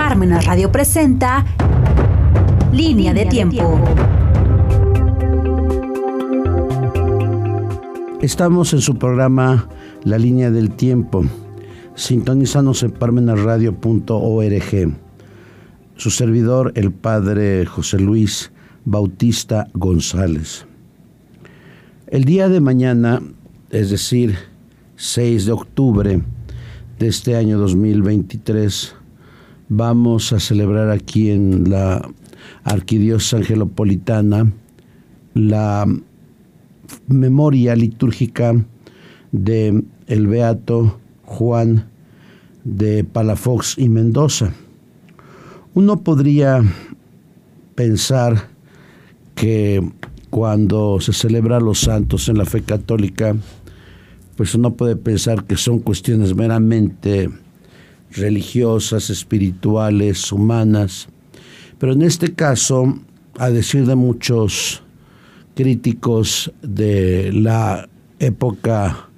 Parmenas Radio presenta Línea de Tiempo. Estamos en su programa La Línea del Tiempo. Sintonizanos en parmenasradio.org. Su servidor, el padre José Luis Bautista González. El día de mañana, es decir, 6 de octubre de este año 2023, vamos a celebrar aquí en la Arquidiócesis Angelopolitana la memoria litúrgica de el beato Juan de Palafox y Mendoza. Uno podría pensar que cuando se celebra los santos en la fe católica, pues uno puede pensar que son cuestiones meramente religiosas, espirituales, humanas, pero en este caso, a decir de muchos críticos de la época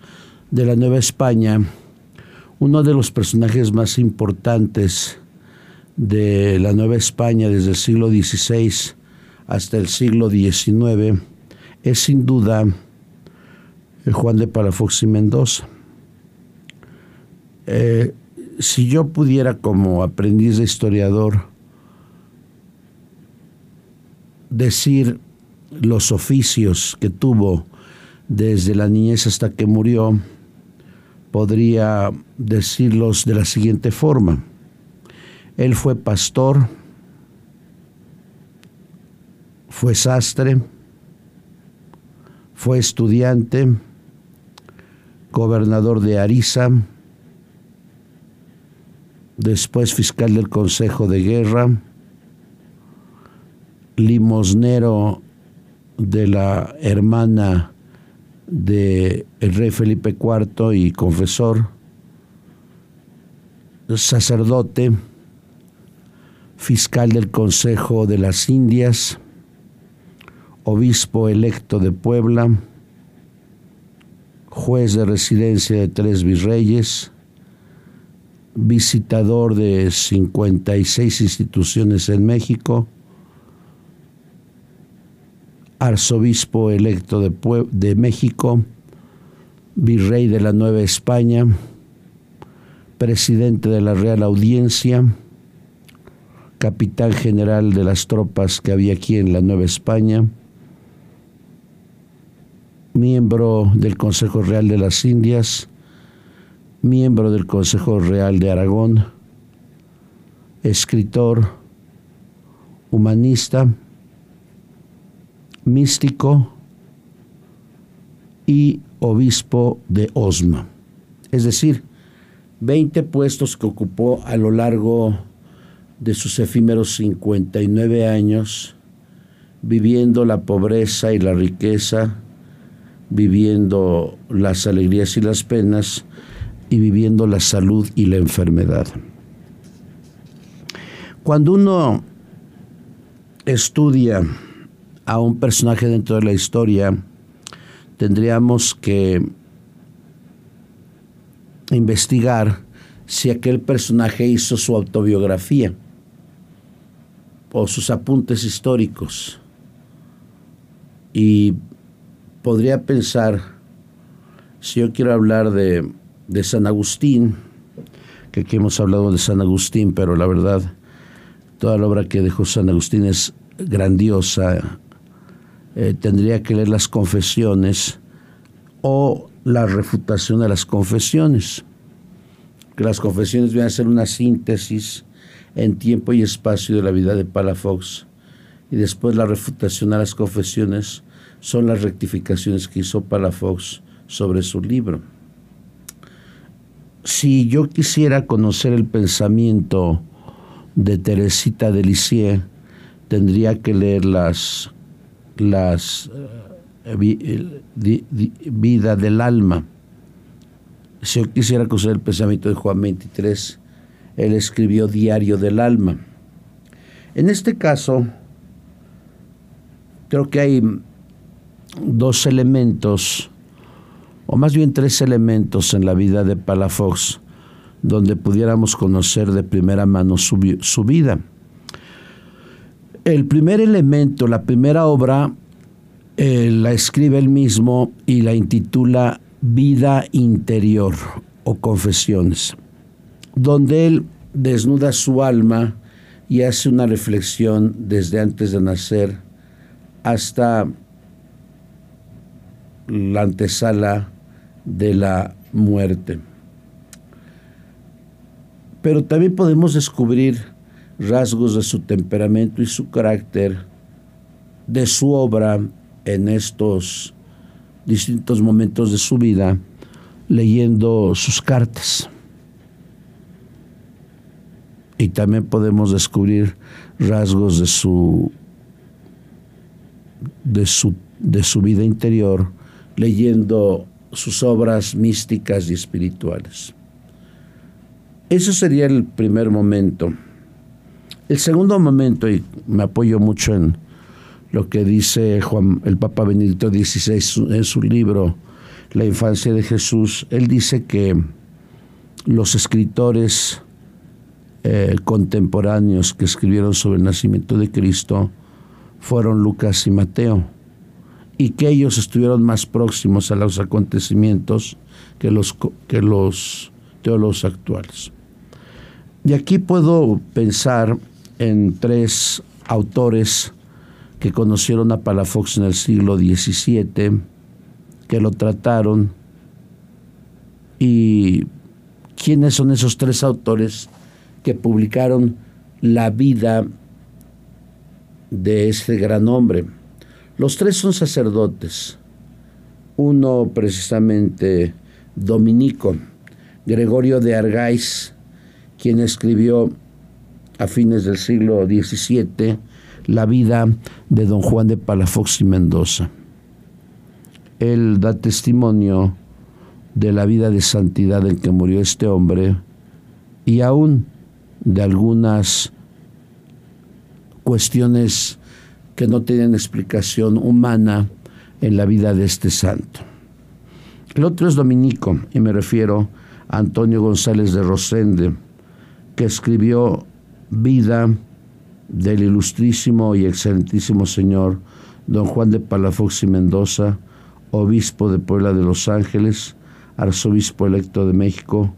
de la Nueva España, uno de los personajes más importantes de la Nueva España desde el siglo XVI hasta el siglo XIX es sin duda Juan de Palafox y Mendoza. Eh, si yo pudiera como aprendiz de historiador decir los oficios que tuvo desde la niñez hasta que murió, podría decirlos de la siguiente forma. Él fue pastor, fue sastre, fue estudiante, gobernador de Ariza, después fiscal del Consejo de Guerra, limosnero de la hermana del rey Felipe IV y confesor, sacerdote, fiscal del Consejo de las Indias, obispo electo de Puebla, juez de residencia de tres virreyes, visitador de 56 instituciones en México, arzobispo electo de, de México, virrey de la Nueva España, presidente de la Real Audiencia, capitán general de las tropas que había aquí en la Nueva España, miembro del Consejo Real de las Indias, miembro del Consejo Real de Aragón, escritor, humanista, místico y obispo de Osma. Es decir, 20 puestos que ocupó a lo largo de sus efímeros 59 años, viviendo la pobreza y la riqueza, viviendo las alegrías y las penas y viviendo la salud y la enfermedad. Cuando uno estudia a un personaje dentro de la historia, tendríamos que investigar si aquel personaje hizo su autobiografía o sus apuntes históricos. Y podría pensar, si yo quiero hablar de, de San Agustín, que aquí hemos hablado de San Agustín, pero la verdad, toda la obra que dejó San Agustín es grandiosa, eh, tendría que leer las confesiones o la refutación de las confesiones. Que las confesiones vienen a ser una síntesis en tiempo y espacio de la vida de Palafox. Y después la refutación a las confesiones son las rectificaciones que hizo Palafox sobre su libro. Si yo quisiera conocer el pensamiento de Teresita de Lisieux, tendría que leer las las eh, vida del alma. Si yo quisiera conocer el pensamiento de Juan 23, él escribió Diario del Alma. En este caso, creo que hay dos elementos, o más bien tres elementos en la vida de Palafox, donde pudiéramos conocer de primera mano su, su vida. El primer elemento, la primera obra, eh, la escribe él mismo y la intitula Vida Interior o Confesiones, donde él desnuda su alma y hace una reflexión desde antes de nacer hasta la antesala de la muerte. Pero también podemos descubrir rasgos de su temperamento y su carácter, de su obra en estos distintos momentos de su vida, leyendo sus cartas. Y también podemos descubrir rasgos de su de su, de su vida interior leyendo sus obras místicas y espirituales. Ese sería el primer momento. El segundo momento, y me apoyo mucho en lo que dice Juan, el Papa Benedicto XVI en su libro La infancia de Jesús, él dice que los escritores eh, contemporáneos que escribieron sobre el nacimiento de Cristo fueron Lucas y Mateo, y que ellos estuvieron más próximos a los acontecimientos que los, que los teólogos actuales. Y aquí puedo pensar en tres autores que conocieron a Palafox en el siglo XVII, que lo trataron, y quiénes son esos tres autores que publicaron la vida de este gran hombre. Los tres son sacerdotes. Uno precisamente dominico, Gregorio de Argais, quien escribió a fines del siglo XVII la vida de don Juan de Palafox y Mendoza. Él da testimonio de la vida de santidad en que murió este hombre y aún de algunas cuestiones que no tienen explicación humana en la vida de este santo. El otro es Dominico, y me refiero a Antonio González de Rosende, que escribió Vida del ilustrísimo y excelentísimo señor don Juan de Palafox y Mendoza, obispo de Puebla de Los Ángeles, arzobispo electo de México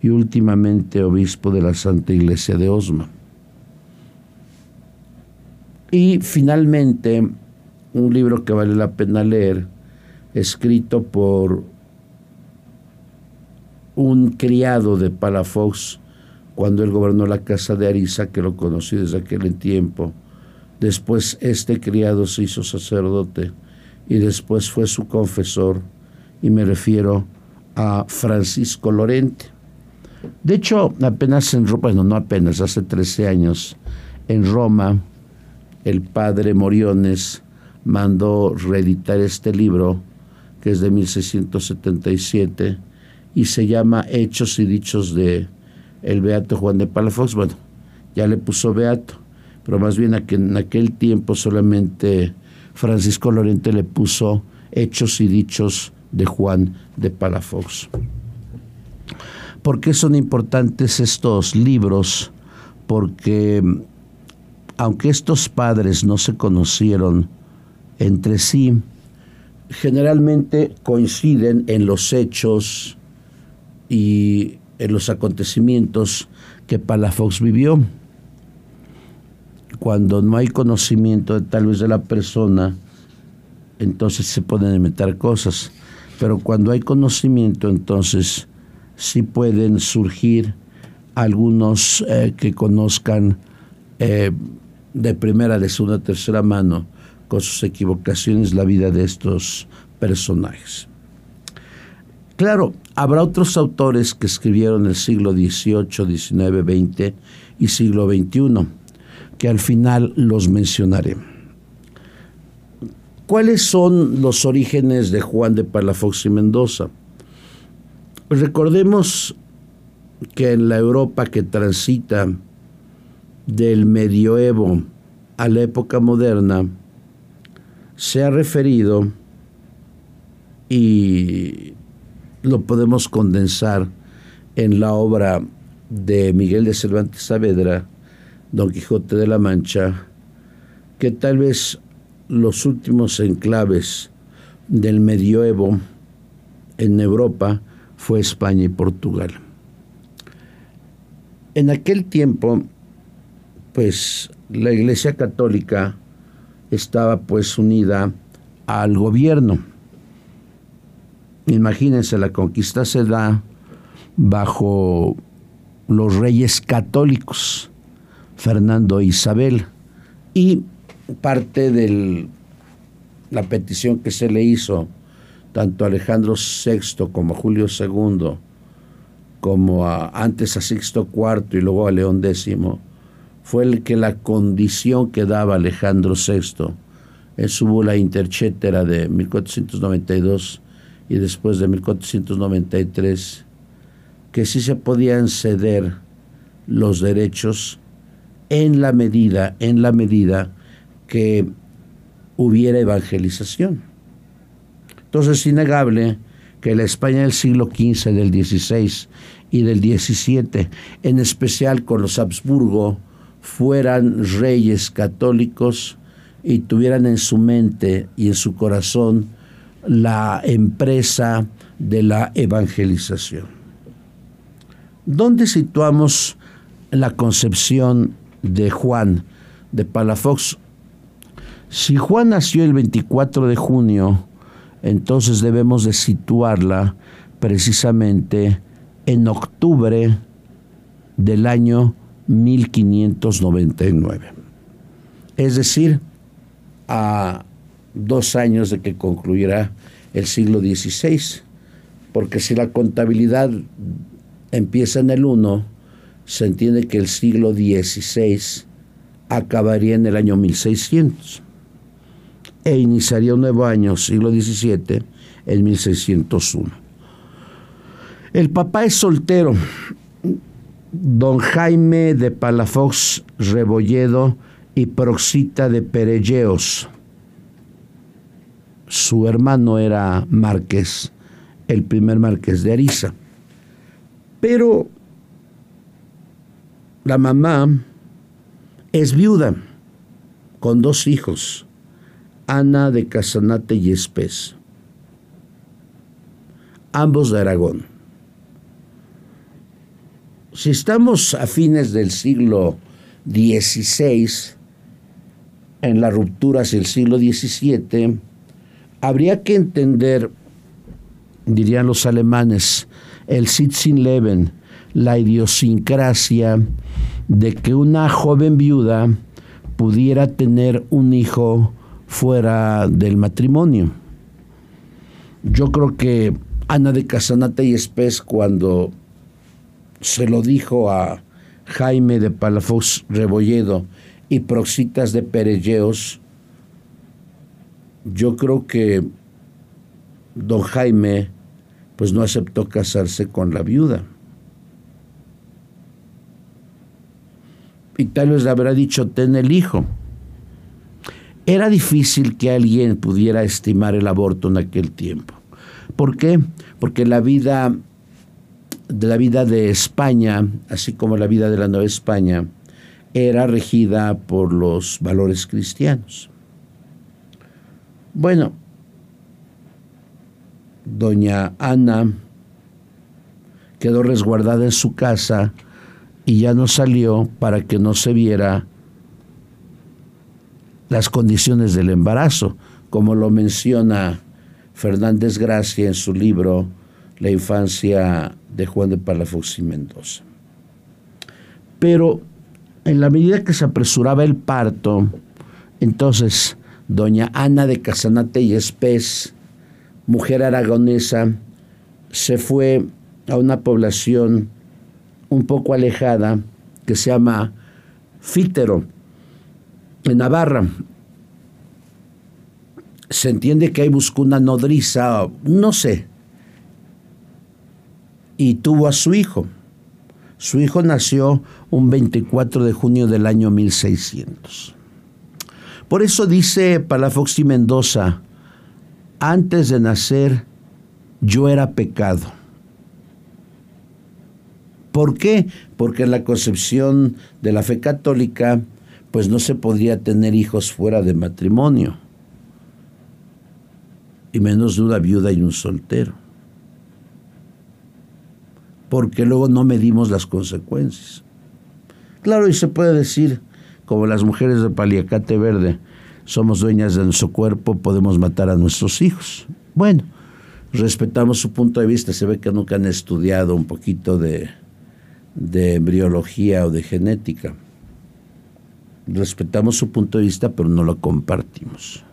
y últimamente obispo de la Santa Iglesia de Osma. Y finalmente, un libro que vale la pena leer, escrito por un criado de Palafox cuando él gobernó la casa de Arisa, que lo conocí desde aquel tiempo. Después este criado se hizo sacerdote y después fue su confesor, y me refiero a Francisco Lorente. De hecho, apenas en Roma, bueno, no apenas, hace 13 años, en Roma, el padre Moriones mandó reeditar este libro, que es de 1677, y se llama Hechos y Dichos de el Beato Juan de Palafox. Bueno, ya le puso Beato, pero más bien en aquel tiempo solamente Francisco Lorente le puso Hechos y Dichos de Juan de Palafox. ¿Por qué son importantes estos libros? Porque aunque estos padres no se conocieron entre sí, generalmente coinciden en los hechos y en los acontecimientos que Palafox vivió. Cuando no hay conocimiento tal vez de la persona, entonces se pueden inventar cosas. Pero cuando hay conocimiento, entonces sí pueden surgir algunos eh, que conozcan eh, de primera, de segunda, tercera mano, con sus equivocaciones, la vida de estos personajes. Claro, habrá otros autores que escribieron el siglo XVIII, XIX, XX y siglo XXI, que al final los mencionaré. ¿Cuáles son los orígenes de Juan de Palafox y Mendoza? Recordemos que en la Europa que transita del medioevo a la época moderna se ha referido y lo podemos condensar en la obra de Miguel de Cervantes Saavedra, Don Quijote de la Mancha, que tal vez los últimos enclaves del medioevo en Europa fue España y Portugal. En aquel tiempo, pues la Iglesia Católica estaba pues unida al gobierno. Imagínense, la conquista se da bajo los reyes católicos, Fernando e Isabel, y parte de la petición que se le hizo tanto a Alejandro VI como a Julio II, como a, antes a Sixto IV y luego a León X, fue el que la condición que daba Alejandro VI en su bula interchetera de 1492 y después de 1493, que sí se podían ceder los derechos en la medida, en la medida que hubiera evangelización. Entonces es innegable que la España del siglo XV, del XVI y del XVII, en especial con los Habsburgo, fueran reyes católicos y tuvieran en su mente y en su corazón la empresa de la evangelización. ¿Dónde situamos la concepción de Juan de Palafox? Si Juan nació el 24 de junio, entonces debemos de situarla precisamente en octubre del año 1599. Es decir, a dos años de que concluirá el siglo XVI, porque si la contabilidad empieza en el 1, se entiende que el siglo XVI acabaría en el año 1600 e iniciaría un nuevo año, siglo XVII, en 1601. El papá es soltero, don Jaime de Palafox Rebolledo y Proxita de Perelleos. Su hermano era Márquez, el primer Márquez de Ariza. Pero la mamá es viuda con dos hijos, Ana de Casanate y Espés, ambos de Aragón. Si estamos a fines del siglo XVI, en la ruptura hacia el siglo XVII, habría que entender, dirían los alemanes, el Sitzenleben, la idiosincrasia de que una joven viuda pudiera tener un hijo fuera del matrimonio. Yo creo que Ana de Casanata y Espés cuando se lo dijo a Jaime de Palafox Rebolledo y Proxitas de Perelleos, yo creo que don Jaime pues no aceptó casarse con la viuda. Y tal vez le habrá dicho, ten el hijo. Era difícil que alguien pudiera estimar el aborto en aquel tiempo. ¿Por qué? Porque la vida de la vida de España, así como la vida de la Nueva España, era regida por los valores cristianos. Bueno, doña Ana quedó resguardada en su casa y ya no salió para que no se viera las condiciones del embarazo, como lo menciona Fernández Gracia en su libro La infancia de Juan de Palafox y Mendoza. Pero en la medida que se apresuraba el parto, entonces doña Ana de Casanate y Espés, mujer aragonesa, se fue a una población un poco alejada que se llama Fítero, en Navarra. Se entiende que ahí buscó una nodriza, no sé, y tuvo a su hijo. Su hijo nació un 24 de junio del año 1600. Por eso dice Palafox y Mendoza, antes de nacer yo era pecado. ¿Por qué? Porque en la concepción de la fe católica, pues no se podría tener hijos fuera de matrimonio, y menos de una viuda y un soltero, porque luego no medimos las consecuencias. Claro, y se puede decir, como las mujeres de Paliacate Verde, somos dueñas de nuestro cuerpo, podemos matar a nuestros hijos. Bueno, respetamos su punto de vista, se ve que nunca han estudiado un poquito de, de embriología o de genética. Respetamos su punto de vista, pero no lo compartimos.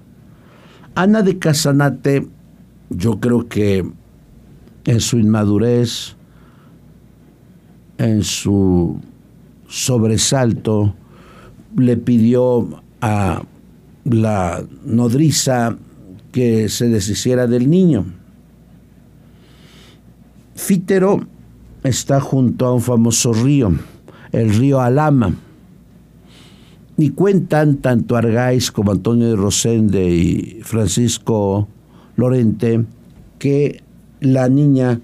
Ana de Casanate, yo creo que en su inmadurez, en su sobresalto, le pidió a la nodriza que se deshiciera del niño. Fítero está junto a un famoso río, el río Alama. Y cuentan tanto Argáiz como Antonio de Rosende y Francisco Lorente que la niña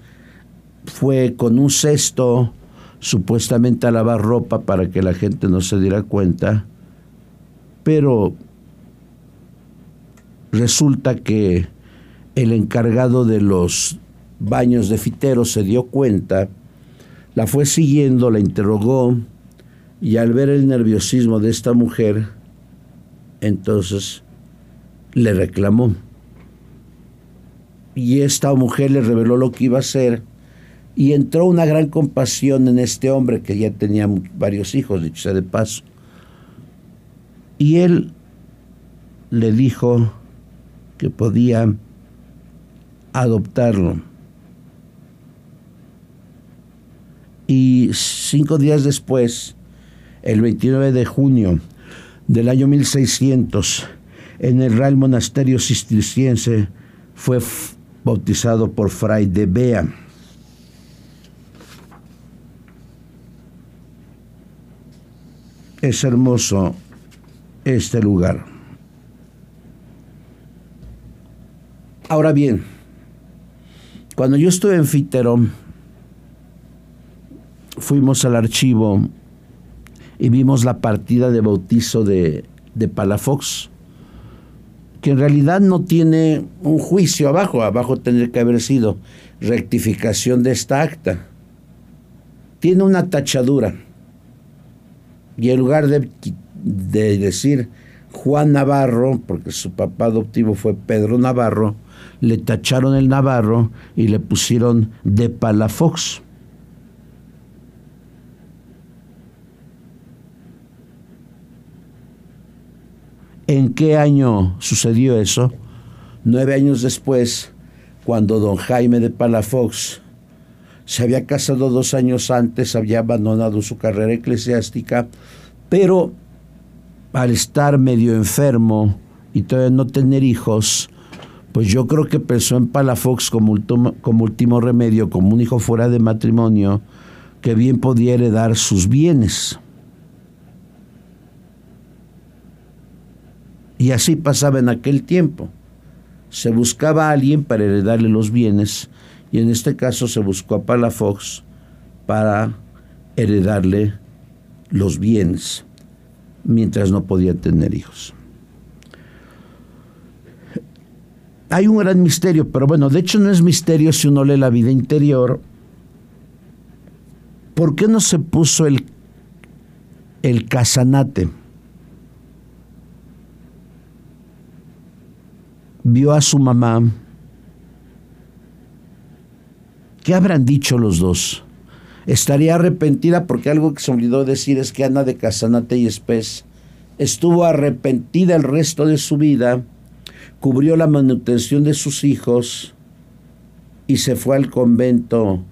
fue con un cesto supuestamente a lavar ropa para que la gente no se diera cuenta, pero resulta que el encargado de los baños de Fitero se dio cuenta, la fue siguiendo, la interrogó y al ver el nerviosismo de esta mujer, entonces le reclamó. Y esta mujer le reveló lo que iba a hacer y entró una gran compasión en este hombre que ya tenía varios hijos, dicho sea de paso. Y él le dijo que podía adoptarlo. Y cinco días después, el 29 de junio del año 1600, en el Real Monasterio Cisterciense, fue bautizado por Fray de Bea. Es hermoso este lugar. Ahora bien, cuando yo estuve en Fitero, fuimos al archivo y vimos la partida de bautizo de, de Palafox, que en realidad no tiene un juicio abajo, abajo tendría que haber sido rectificación de esta acta. Tiene una tachadura y en lugar de, de decir Juan Navarro, porque su papá adoptivo fue Pedro Navarro, le tacharon el Navarro y le pusieron de Palafox. ¿En qué año sucedió eso? Nueve años después, cuando don Jaime de Palafox se había casado dos años antes, había abandonado su carrera eclesiástica, pero al estar medio enfermo y todavía no tener hijos, pues yo creo que pensó en Palafox como último, como último remedio, como un hijo fuera de matrimonio, que bien podía heredar sus bienes. Y así pasaba en aquel tiempo. Se buscaba a alguien para heredarle los bienes y en este caso se buscó a Palafox para heredarle los bienes mientras no podía tener hijos. Hay un gran misterio, pero bueno, de hecho no es misterio si uno lee la vida interior. ¿Por qué no se puso el, el casanate? Vio a su mamá ¿Qué habrán dicho los dos? Estaría arrepentida porque algo que se olvidó decir es que Ana de Casanate y Espes estuvo arrepentida el resto de su vida, cubrió la manutención de sus hijos y se fue al convento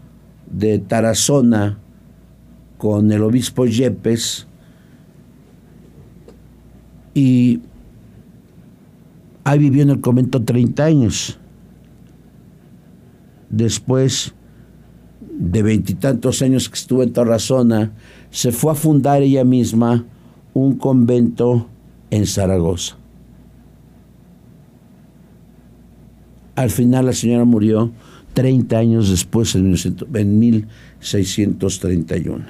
de Tarazona con el obispo Yepes y ahí vivió en el convento 30 años. Después de veintitantos años que estuvo en Tarazona, se fue a fundar ella misma un convento en Zaragoza. Al final la señora murió 30 años después, en 1631.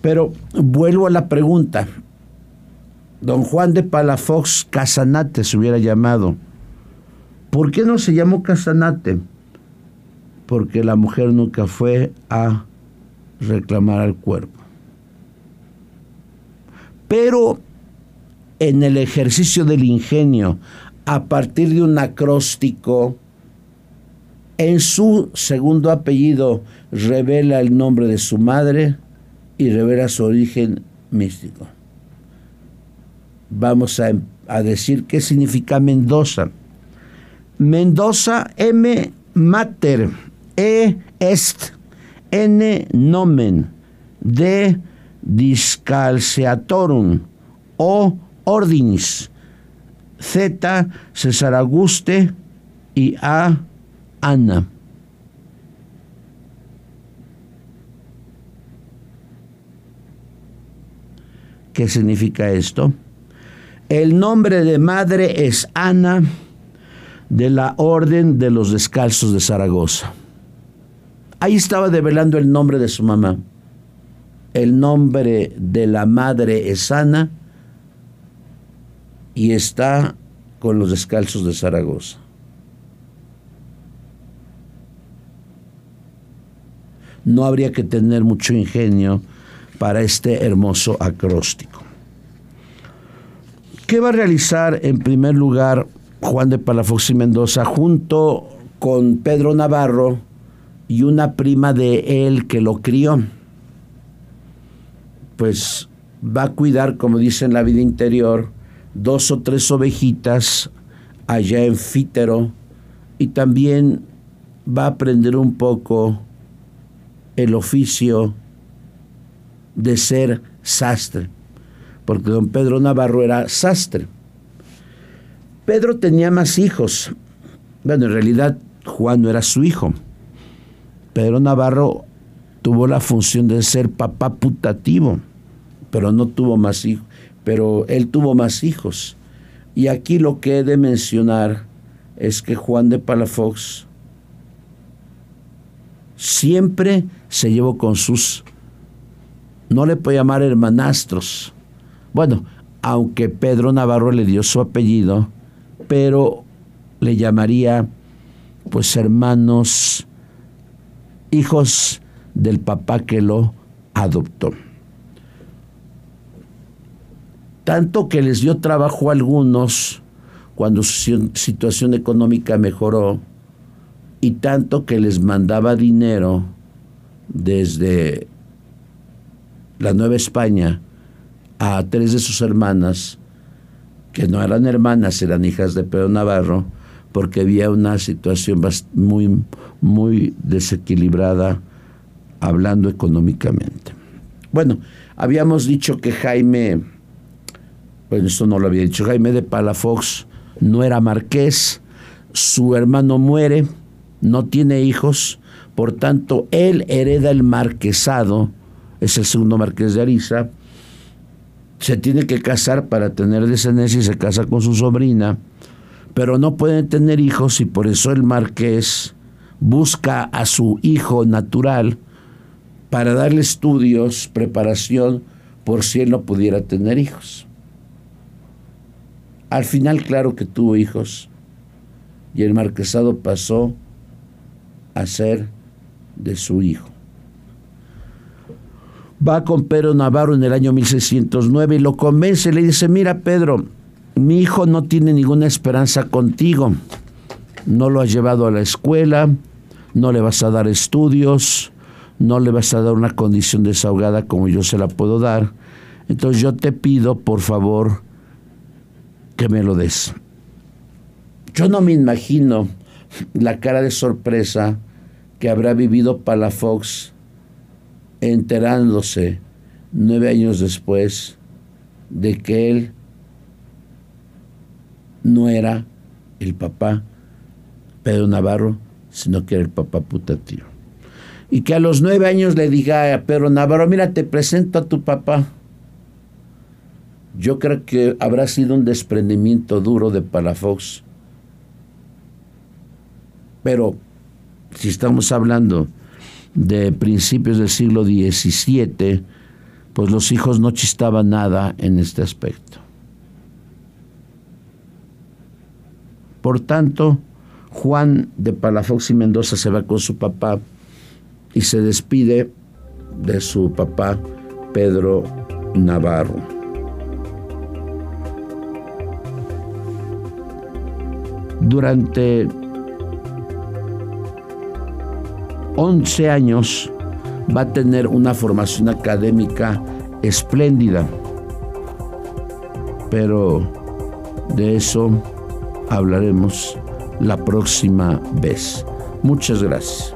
Pero vuelvo a la pregunta. Don Juan de Palafox Casanate se hubiera llamado. ¿Por qué no se llamó Casanate? Porque la mujer nunca fue a reclamar al cuerpo. Pero en el ejercicio del ingenio, a partir de un acróstico, en su segundo apellido revela el nombre de su madre y revela su origen místico. Vamos a, a decir qué significa Mendoza. Mendoza M mater e est n nomen de discalceatorum o ordinis Z César Auguste y A Ana. ¿Qué significa esto? El nombre de madre es Ana de la Orden de los Descalzos de Zaragoza. Ahí estaba develando el nombre de su mamá. El nombre de la madre es Ana y está con los Descalzos de Zaragoza. No habría que tener mucho ingenio para este hermoso acróstico. ¿Qué va a realizar en primer lugar Juan de Palafox y Mendoza junto con Pedro Navarro y una prima de él que lo crió? Pues va a cuidar, como dice en la vida interior, dos o tres ovejitas allá en Fítero y también va a aprender un poco el oficio de ser sastre, porque don Pedro Navarro era sastre. Pedro tenía más hijos. Bueno, en realidad Juan no era su hijo. Pedro Navarro tuvo la función de ser papá putativo, pero no tuvo más hijos. Pero él tuvo más hijos. Y aquí lo que he de mencionar es que Juan de Palafox siempre se llevó con sus, no le puedo llamar hermanastros, bueno, aunque Pedro Navarro le dio su apellido, pero le llamaría pues hermanos, hijos del papá que lo adoptó. Tanto que les dio trabajo a algunos cuando su situación económica mejoró y tanto que les mandaba dinero desde la Nueva España a tres de sus hermanas, que no eran hermanas, eran hijas de Pedro Navarro, porque había una situación muy, muy desequilibrada hablando económicamente. Bueno, habíamos dicho que Jaime, bueno, esto no lo había dicho, Jaime de Palafox no era marqués, su hermano muere, no tiene hijos, por tanto, él hereda el marquesado, es el segundo marqués de Ariza, se tiene que casar para tener descendencia y se casa con su sobrina, pero no pueden tener hijos y por eso el marqués busca a su hijo natural para darle estudios, preparación, por si él no pudiera tener hijos. Al final, claro que tuvo hijos y el marquesado pasó a ser de su hijo. Va con Pedro Navarro en el año 1609 y lo convence, le dice, mira Pedro, mi hijo no tiene ninguna esperanza contigo, no lo has llevado a la escuela, no le vas a dar estudios, no le vas a dar una condición desahogada como yo se la puedo dar, entonces yo te pido, por favor, que me lo des. Yo no me imagino la cara de sorpresa que habrá vivido Palafox enterándose nueve años después de que él no era el papá Pedro Navarro, sino que era el papá putativo. Y que a los nueve años le diga a Pedro Navarro, mira, te presento a tu papá. Yo creo que habrá sido un desprendimiento duro de Palafox. Pero si estamos hablando de principios del siglo XVII, pues los hijos no chistaban nada en este aspecto. Por tanto, Juan de Palafox y Mendoza se va con su papá y se despide de su papá Pedro Navarro. Durante 11 años va a tener una formación académica espléndida, pero de eso hablaremos la próxima vez. Muchas gracias.